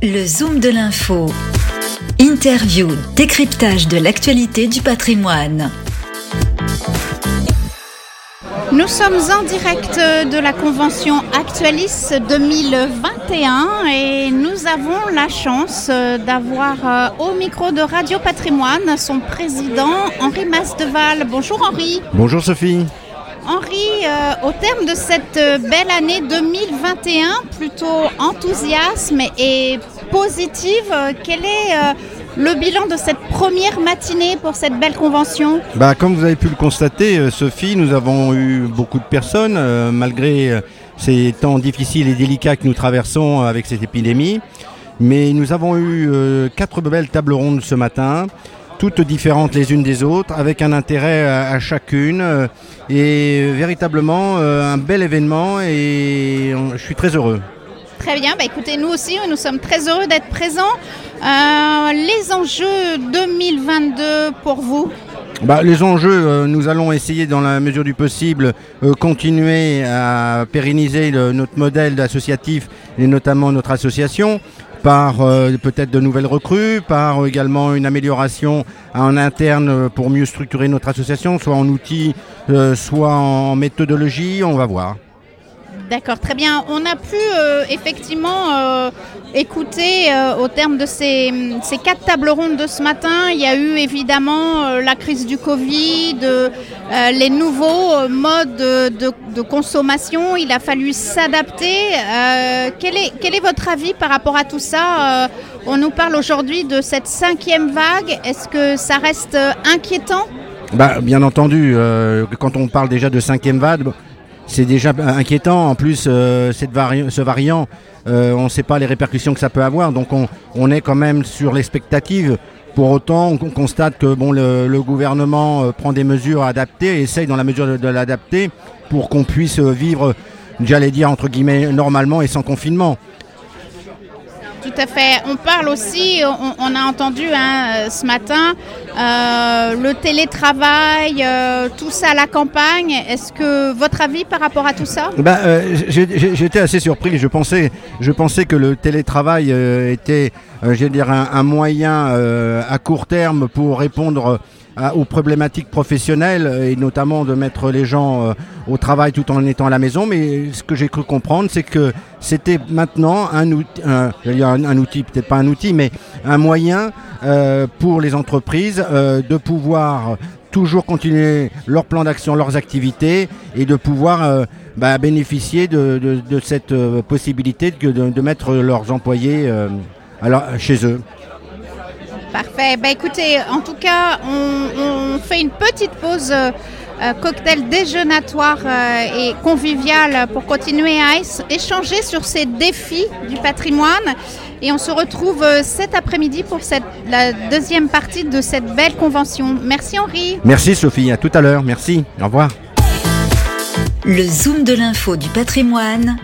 Le Zoom de l'info. Interview, décryptage de l'actualité du patrimoine. Nous sommes en direct de la convention Actualis 2021 et nous avons la chance d'avoir euh, au micro de Radio Patrimoine son président Henri Masdeval. Bonjour Henri. Bonjour Sophie. Henri, euh, au terme de cette euh, belle année 2021, plutôt enthousiasme et positive, euh, quel est le bilan de cette première matinée pour cette belle convention? Bah, Comme vous avez pu le constater, Sophie, nous avons eu beaucoup de personnes, malgré ces temps difficiles et délicats que nous traversons avec cette épidémie. Mais nous avons eu quatre belles tables rondes ce matin toutes différentes les unes des autres, avec un intérêt à, chacune, euh, et véritablement euh, un bel événement, et je suis très heureux. Très bien, bah écoutez, nous aussi, nous sommes très heureux d'être présents. Euh, les enjeux 2022 pour vous bah, les enjeux, nous allons essayer dans la mesure du possible continuer à pérenniser notre modèle associatif et notamment notre association par euh, peut-être de nouvelles recrues, par également une amélioration en interne pour mieux structurer notre association, soit en outils, euh, soit en méthodologie, on va voir. D'accord, très bien. On a pu euh, effectivement euh, écouter euh, au terme de ces, quatre tables rondes de ce matin, il y a eu évidemment la crise du Covid, les nouveaux modes de, consommation, il a fallu s'adapter. Quel est, votre avis par rapport à tout ça On nous parle aujourd'hui de cette cinquième vague. Est-ce que ça reste inquiétant? Bah, Bien entendu, quand on parle déjà de cinquième vague, c'est déjà inquiétant. En plus, euh, cette ce variant, euh, on ne sait pas les répercussions que ça peut avoir. Donc on, est quand même sur l'expectative. Pour autant, on constate que bon, le, gouvernement euh, prend des mesures adaptées essaye dans la mesure de, l'adapter pour qu'on puisse vivre, j'allais dire, entre guillemets, normalement et sans confinement. Tout à fait. On parle aussi, on, a entendu hein, ce matin, euh, le télétravail, euh, tout ça à la campagne. Est-ce que votre avis par rapport à tout ça? Euh, J'étais assez surpris. Je pensais, je pensais que le télétravail était, dire, un moyen à court terme pour répondre aux problématiques professionnelles et notamment de mettre les gens au travail tout en étant à la maison. Mais ce que j'ai cru comprendre, c'est que c'était maintenant un outil, un, un outil peut-être pas un outil, mais un moyen pour les entreprises euh, de pouvoir toujours continuer leur plan d'action, leurs activités et de pouvoir bah, bénéficier de, cette possibilité de, de, mettre leurs employés alors, chez eux. Parfait. Ben, écoutez, en tout cas, on, fait une petite pause euh, euh, cocktail déjeunatoire euh, et convivial pour continuer à échanger sur ces défis du patrimoine. Et on se retrouve cet après-midi pour cette, la deuxième partie de cette belle convention. Merci Henri. Merci Sophie, à tout à l'heure. Merci. Au revoir. Le Zoom de l'info du patrimoine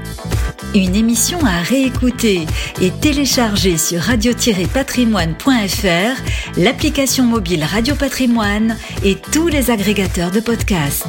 une émission à réécouter et télécharger sur radio-patrimoine.fr, l'application mobile Radio Patrimoine et tous les agrégateurs de podcasts.